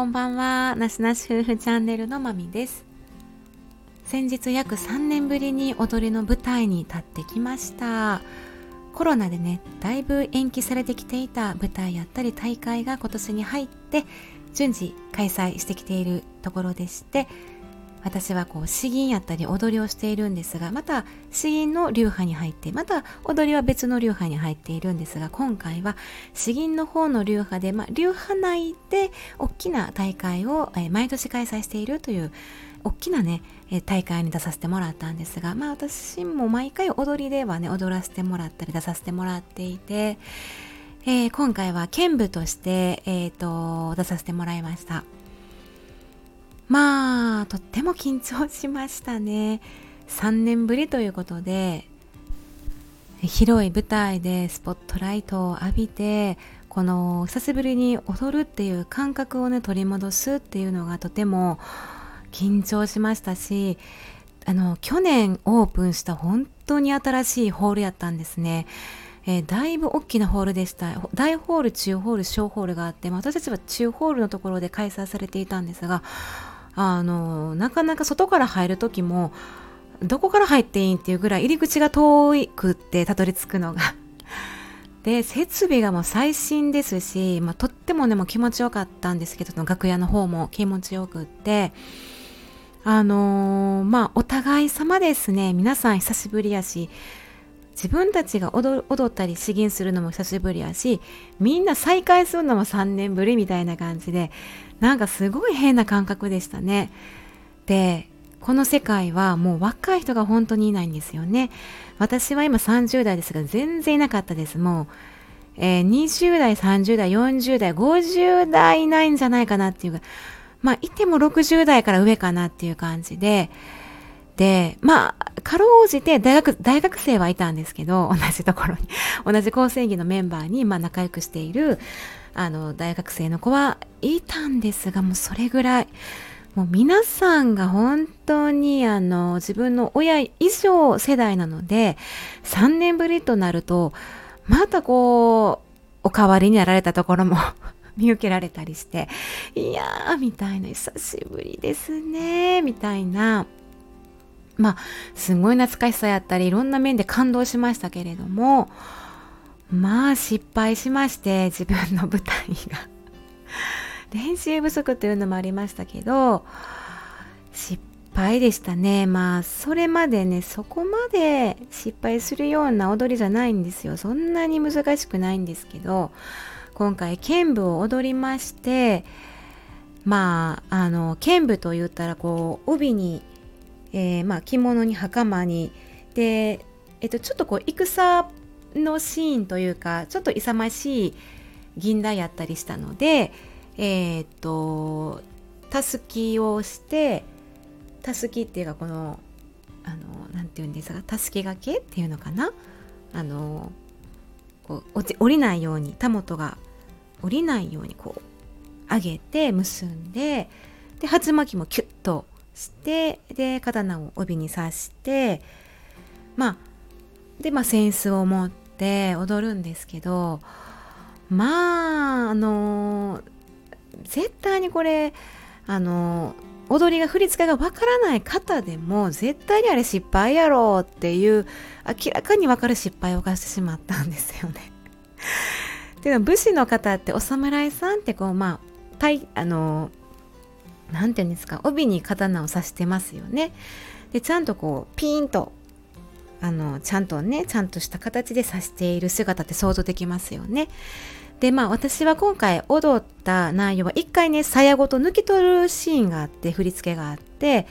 こんばんは。なしなし夫婦チャンネルのまみです。先日約3年ぶりに踊りの舞台に立ってきました。コロナでね、だいぶ延期されてきていた舞台やったり大会が今年に入って順次開催してきているところでして、私はこう詩吟やったり踊りをしているんですがまた詩吟の流派に入ってまた踊りは別の流派に入っているんですが今回は詩吟の方の流派で、まあ、流派内で大きな大会を、毎年開催しているという大きなね大会に出させてもらったんですがまあ私も毎回踊りではね踊らせてもらったり出させてもらっていて、えー、今回は剣舞として、えーと出させてもらいました。まあとっても緊張しましたね3年ぶりということで広い舞台でスポットライトを浴びてこの久しぶりに踊るっていう感覚をね取り戻すっていうのがとても緊張しましたしあの去年オープンした本当に新しいホールやったんですね。えー、だいぶ大きなホールでした。大ホール、中ホール、小ホールがあって、私たちは中ホールのところで開催されていたんですが、あのなかなか外から入る時もどこから入っていいんっていうぐらい入り口が遠くってたどり着くのが。で設備がもう最新ですし、まあ、とってもねも気持ちよかったんですけど楽屋の方も気持ちよくって。あのー、まあお互い様ですね。皆さん久しぶりやし自分たちが踊ったり詩吟するのも久しぶりやしみんな再会するのも3年ぶりみたいな感じでなんかすごい変な感覚でしたね。でこの世界はもう若い人が本当にいないんですよね。私は今30代ですが全然いなかったです。もう、えー、20代30代40代50代いないんじゃないかなっていうかまあいても60代から上かなっていう感じでで、まあ、かろうじて大学、大学生はいたんですけど、同じところに、同じ構成技のメンバーに、まあ、仲良くしている、あの、大学生の子はいたんですが、もうそれぐらい、もう皆さんが本当にあの自分の親以上世代なので3年ぶりとなるとまたこうお代わりになられたところも 見受けられたりしていやーみたいな久しぶりですねみたいな。まあすごい懐かしさやったりいろんな面で感動しましたけれどもまあ失敗しまして自分の舞台が。練習不足というのもありましたけど失敗でしたね。まあそれまでねそこまで失敗するような踊りじゃないんですよ。そんなに難しくないんですけど今回剣舞を踊りましてまああの剣舞と言ったらこう帯にえー、まあ、着物に袴に。で、えっと、ちょっとこう戦のシーンというかちょっと勇ましい銀座やったりしたのでえー、っとたすきをしてたすきっていうかこのあのなんていうんですかたすきがけっていうのかな？あのこう降りないようにたもとが降りないようにこう上げて結んでで鉢巻きもキュッとしてで刀を帯に刺してまあでまあ扇子を持って踊るんですけどまああの絶対にこれあの踊りが振り付けがわからない方でも絶対にあれ失敗やろうっていう明らかにわかる失敗を犯してしまったんですよね。でも武士の方ってお侍さんってこうまあたいあの何て言うんですか帯に刀を刺してますよね。でちゃんとこうピーンとあのちゃんとねちゃんとした形で刺している姿って想像できますよね。でまあ私は今回踊った内容は一回ね鞘ごと抜き取るシーンがあって振り付けがあって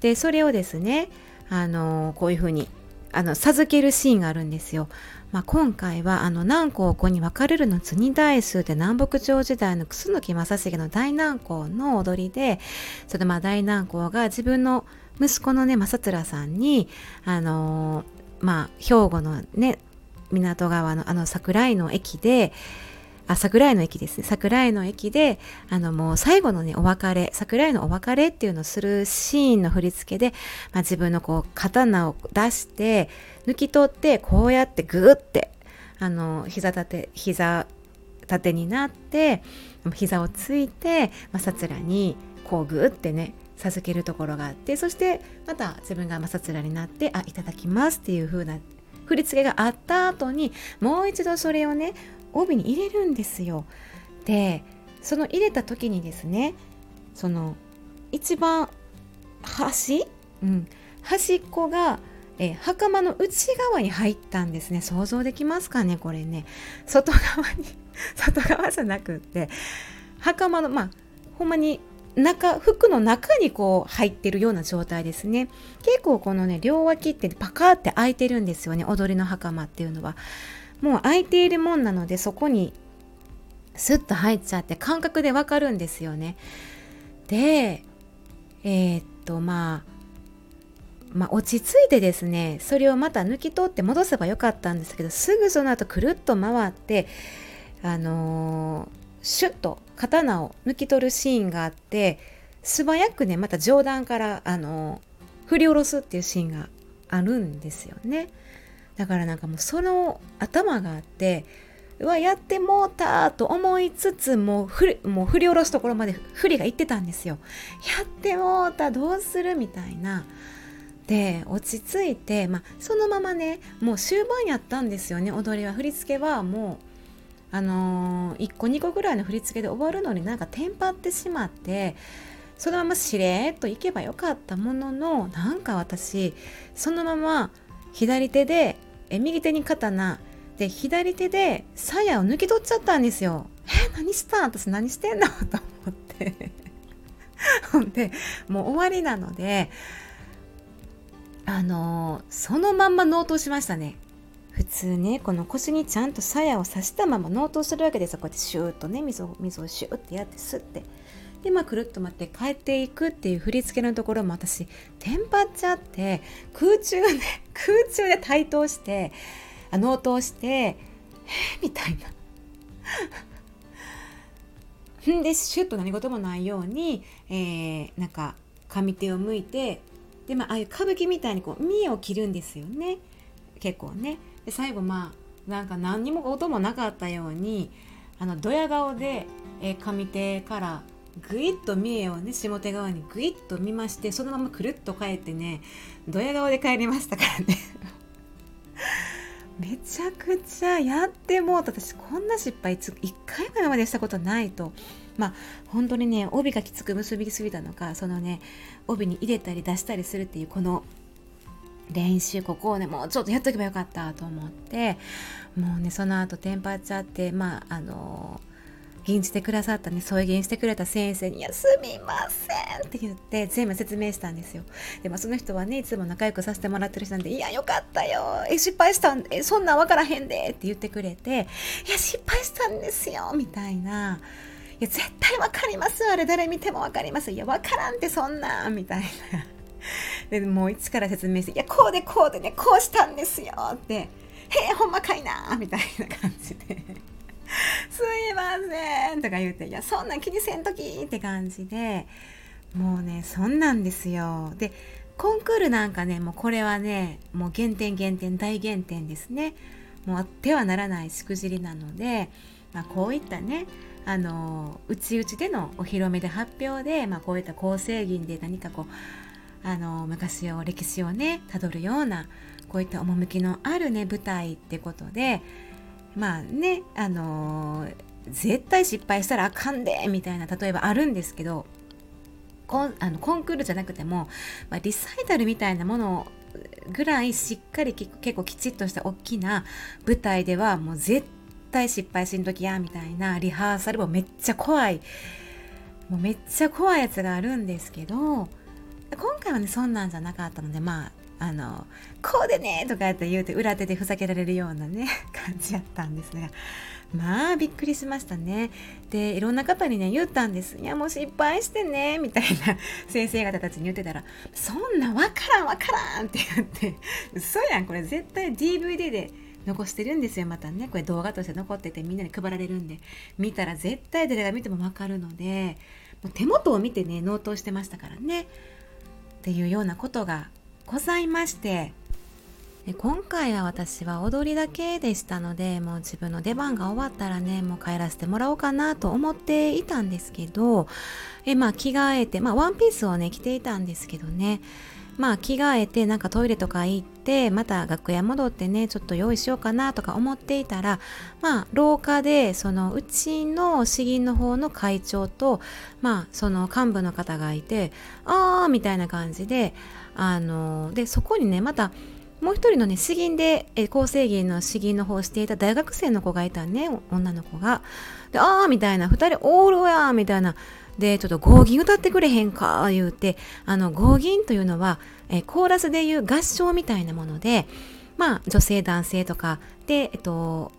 でそれをですねあのこういう風にあの授けるシーンがあるんですよ。まあ、今回はあの南高校に分かれるの次大数で南北朝時代の楠木正成の大南高の踊りでそれまあ大南高が自分の息子のね正虎さんにあのー、まあ兵庫のね港川のあの桜井の駅であ桜井の駅ですね。桜井の駅であのもう最後のねお別れ桜井のお別れっていうのをするシーンの振り付けで、まあ、自分のこう刀を出して抜き取ってこうやってグーってあの膝立て膝縦になって膝をついて、まあ、さつらにこうグーってね授けるところがあってそしてまた自分がまさつらになってあいただきますっていう風な振り付けがあった後にもう一度それをね帯に入れるんですよ。でその入れた時にですねその一番端、うん、端っこがえ袴の内側に入ったんですね。想像できますかねこれね。外側に 外側じゃなくって袴のまあほんまに中服の中にこう入ってるような状態ですね。結構このね両脇ってパカーって開いてるんですよね踊りの袴っていうのは。もう開いているもんなのでそこにスッと入っちゃって感覚でわかるんですよね。でえー、っとまあまあ、落ち着いてですねそれをまた抜き取って戻せばよかったんですけどすぐその後くるっと回ってあのー、シュッと刀を抜き取るシーンがあって素早くねまた上段からあの振り下ろすっていうシーンがあるんですよね。だからなんかもうその頭があってうわやってもうたと思いつつもう振りもう振り下ろすところまで振りがいってたんですよ。やってもうたどうするみたいな。で落ち着いて、まあ、そのままねもう終盤やったんですよね。踊りは振り付けはもうあのー、1個2個ぐらいの振り付けで終わるのになんかテンパってしまってそのまましれっといけばよかったもののなんか私そのまま左手でえ右手に刀。で左手で鞘を抜き取っちゃったんですよ。え何した？ん私何してんの？と思って。ほんでもう終わりなのであのー、そのまんま納刀しましたね。普通ねこの腰にちゃんと鞘を刺したまま納刀するわけですよ。こうやってシューッとね水を水をシューッてやってスッて。でまあくるっと待って帰っていくっていう振り付けのところも私テンパっちゃって空中ね空中で対等してあ納刀してえみたいな。でシュッと何事もないように、えー、なんか上手を向いてでまあああいう歌舞伎みたいにこう見栄を切るんですよね。結構ね。で最後まあなんか何にも音もなかったようにあのドヤ顔で、えー、上手からぐいっと三重をね下手側にぐいっと見ましてそのままくるっと帰ってねドヤ顔で帰りましたからね。めちゃくちゃやってもう私こんな失敗1回ぐらいまでしたことないと。まあ本当にね帯がきつく結びすぎたのかそのね帯に入れたり出したりするっていうこの練習ここをねもうちょっとやっとけばよかったと思ってもうねその後テンパっちゃってまああの吟じてくださったね送迎してくれた先生に「いやすみません」って言って全部説明したんですよ。でもその人はねいつも仲良くさせてもらってる人なんで「いやよかったよ。え失敗したんえそんなん分からへんで」って言ってくれて「いや失敗したんですよ」みたいな。いや絶対わかります。あれ誰見てもわかりますいやわからんってそんなみたいな。でもう一から説明して「いやこうでこうでねこうしたんですよ」って「へえほんまかいな」みたいな感じで「すいません」とか言うて「いやそんなん気にせんとき」って感じでもうねそんなんですよ。でコンクールなんかねもうこれはねもう減点減点大減点ですね。もうあってはならないしくじりなので、まあ、こういったねあの内々でのお披露目で発表で、まあ、こういった構成銀で何かこうあの昔を歴史をねたどるようなこういった趣のあるね舞台ってことでまあねあの絶対失敗したらあかんでみたいな例えばあるんですけどコンあのコンクールじゃなくても、まあ、リサイタルみたいなものぐらいしっかり結構きちっとした大きな舞台ではもう絶対失敗しんときやみたいなリハーサルもめっちゃ怖いもうめっちゃ怖いやつがあるんですけど今回はねそんなんじゃなかったのでまああのこうでねとかって言うて裏手でふざけられるようなね 感じやったんですがまあびっくりしましたね。でいろんな方にね言ったんです。いやもう失敗してねみたいな 先生方たちに言ってたらそんなわからんわからんって言って嘘やんこれ。絶対 DVD で残してるんですよまたね。これ動画として残っててみんなに配られるんで。見たら絶対誰が見ても分かるのでもう手元を見てね納刀してましたからね。っていうようなことがございまして、今回は私は踊りだけでしたのでもう自分の出番が終わったらねもう帰らせてもらおうかなと思っていたんですけどえまあ着替えてまあワンピースをね着ていたんですけどね。まあ着替えてなんかトイレとか行ってまた楽屋戻ってねちょっと用意しようかなとか思っていたらまあ廊下でそのうちの詩吟の方の会長とまあその幹部の方がいてああみたいな感じであのでそこにねまたもう一人のね詩吟で、え構成芸の詩吟の方をしていた大学生の子がいたね女の子が。でああみたいな2人オールやみたいな。でちょっと合銀歌ってくれへんか言うてあの合銀というのは、えコーラスでいう合唱みたいなものでまあ女性男性とかでえっと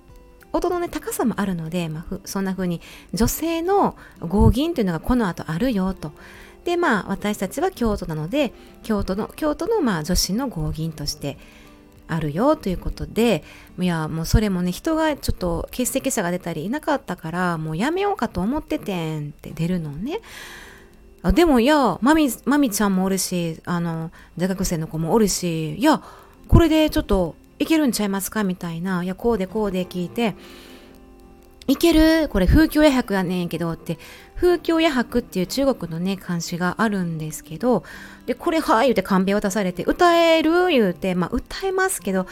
音のね高さもあるので、まあ、そんな風に女性の合銀というのがこの後あるよと。でまあ私たちは京都なので京都の京都のまあ女子の合銀としてあるよということでいやもうそれもね人がちょっと欠席者が出たりいなかったからもうやめようかと思っててんって出るのね。あでもいやまみまみちゃんもおるしあの大学生の子もおるしいやこれでちょっといけるんちゃいますかみたいないやこうでこうで聞いていける？これ風況夜白やねんけどって。風況夜白っていう中国のね漢詩があるんですけど。でこれはい言うてカンペ渡されて歌える？言うてまあ歌えますけど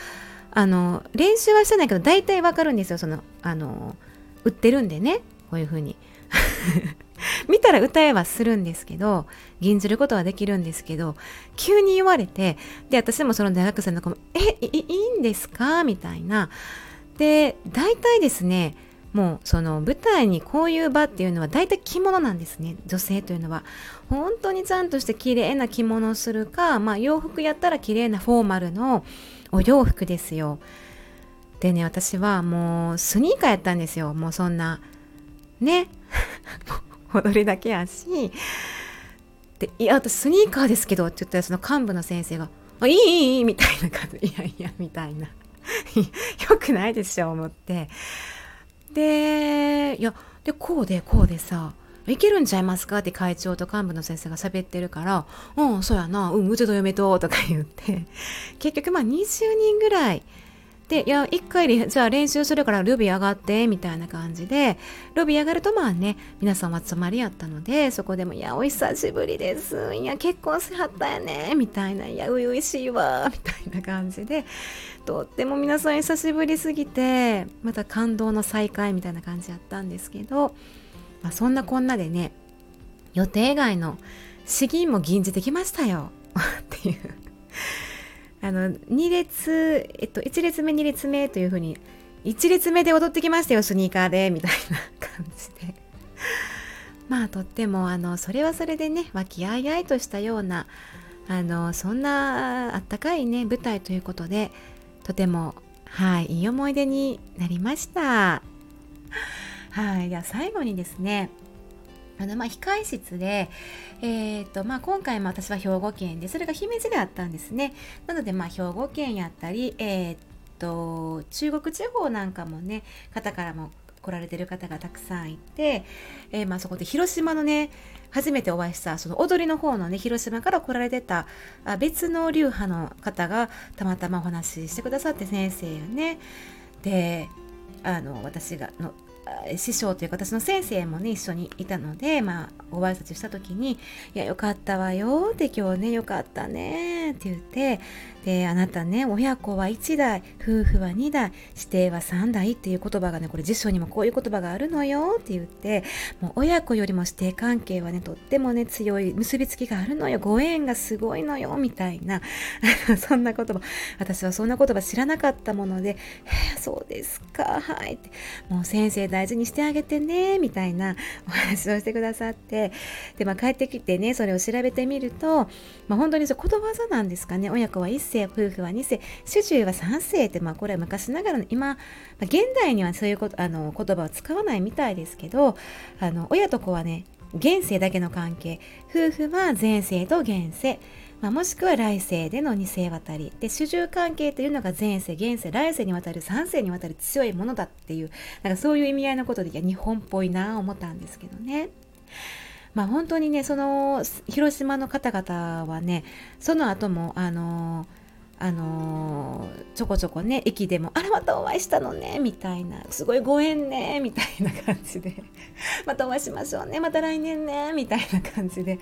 あの練習はしてないけど大体わかるんですよ。そのあの売ってるんでね。こういう風に。見たら歌えはするんですけど吟じることはできるんですけど急に言われてで私もその大学生の子も「えいいんですか?」みたいな。で大体ですねもうその舞台にこういう場っていうのは大体着物なんですね。女性というのは。本当にちゃんとして綺麗な着物をするか、まあ、洋服やったら綺麗なフォーマルのお洋服ですよ。でね私はもうスニーカーやったんですよ。もうそんなね。踊りだけやし。でいや私スニーカーですけどって言ったらその幹部の先生が「あいいいいいい」みたいな感じ。いやいやみたいな。よくないでしょ思って。でいやでこうでこうでさいけるんちゃいますか？って会長と幹部の先生が喋ってるから「うんそうやな。うんうちと嫁と」とか言って。結局まあ20人ぐらいで、いや、一回じゃあ練習するからルビー上がって、みたいな感じで、ルビー上がるとまあね、皆さんは集まりやったので、そこでも、いや、お久しぶりです。いや、結婚しはったやね、みたいな、いや、ういしいわ、みたいな感じで、とっても皆さん久しぶりすぎて、また感動の再会みたいな感じやったんですけど、まあ、そんなこんなでね、予定外の資金も吟じてきましたよ、っていう。あの2列、えっと、1列目2列目というふうに1列目で踊ってきましたよスニーカーでみたいな感じで。まあとってもあのそれはそれでね和気あいあいとしたようなあのそんなあったかいね舞台ということでとてもはいいい思い出になりました。はいでは最後にですねあのまあ控室で、えーとまあ、今回も私は兵庫県でそれが姫路であったんですね。なのでまあ兵庫県やったり、えーと中国地方なんかもね方からも来られてる方がたくさんいて、えー、まあそこで広島のね初めてお会いしたその踊りの方のね広島から来られてたあ別の流派の方がたまたまお話ししてくださって先生よね。であの私がの師匠というか私の先生もね一緒にいたのでまあご挨拶した時に「いやよかったわよ」って今日ねよかったねって言ってであなたね親子は1代夫婦は2代指定は3代っていう言葉がねこれ辞書にもこういう言葉があるのよって言ってもう親子よりも指定関係はねとってもね強い結びつきがあるのよ。ご縁がすごいのよみたいな。そんな言葉。私はそんな言葉知らなかったもので「そうですか。はい」って。もう先生大大事にしてあげてねみたいなお話をしてくださってで、まあ、帰ってきてねそれを調べてみると、まあ、本当にそことわざなんですかね。親子は1世夫婦は2世主従は3世って、まあ、これは昔ながらの今、まあ、現代にはそういうことあの言葉を使わないみたいですけどあの親と子はね現世だけの関係夫婦は前世と現世。まあ、もしくは来世での二世渡りで主従関係というのが前世現世来世にわたる三世にわたる強いものだっていうなんかそういう意味合いのことでいや日本っぽいなあ思ったんですけどね。まあ本当にねその広島の方々はねその後もあのあのー、ちょこちょこね駅でも「あれまたお会いしたのね」みたいな「すごいご縁ね」みたいな感じで「またお会いしましょうねまた来年ね」みたいな感じで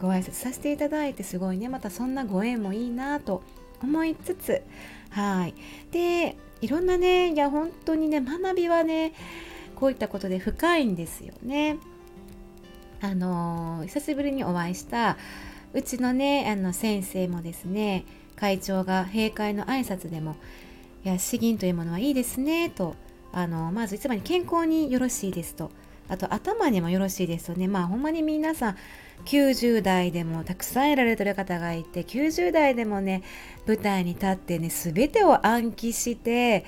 ご挨拶させていただいてすごいねまたそんなご縁もいいなと思いつつはいでいろんなねいや本当にね学びはねこういったことで深いんですよね。あのー、久しぶりにお会いしたうちのねあの先生もですね会長が閉会の挨拶でも「いや詩吟というものはいいですね」とあのまずつもに健康によろしいですと。あと頭にもよろしいですよね。まあほんまに皆さん90代でもたくさんやられてる方がいて90代でもね舞台に立ってね全てを暗記して、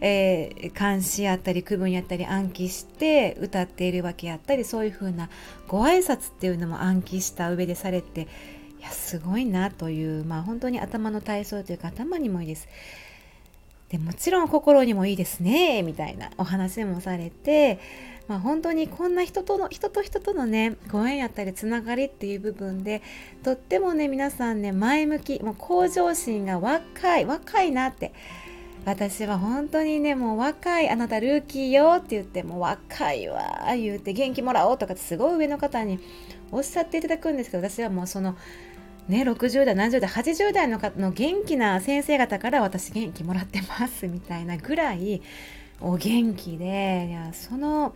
えー、監視やったり区分やったり暗記して歌っているわけやったりそういう風なご挨拶っていうのも暗記した上でされてやすごいなというまあ本当に頭の体操というか頭にもいいです。でもちろん心にもいいですねみたいなお話もされて、まあ、本当にこんな人との人と人とのねご縁やったりつながりっていう部分でとってもね皆さんね前向きもう向上心が若い若いなって私は本当にねもう若いあなたルーキーよって言ってもう若いわ言うて元気もらおうとかってすごい上の方におっしゃっていただくんですけど私はもうそのね、60代70代80代の方の元気な先生方から私元気もらってますみたいなぐらいお元気でいやその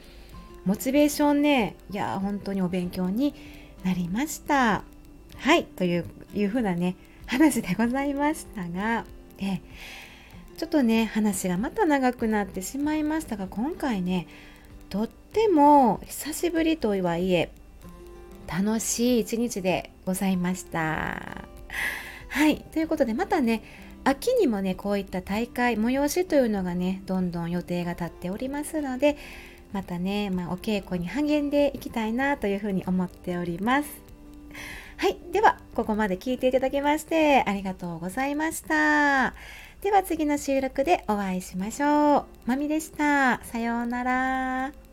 モチベーションねいや本当にお勉強になりました。はいといういうふうなね話でございましたがえちょっとね話がまた長くなってしまいましたが今回ねとっても久しぶりとはいえ楽しい一日でございました。はい。ということで、またね、秋にもね、こういった大会、催しというのがね、どんどん予定が立っておりますので、またね、まあ、お稽古に励んでいきたいなというふうに思っております。はい。では、ここまで聞いていただきまして、ありがとうございました。では次の収録でお会いしましょう。まみでした。さようなら。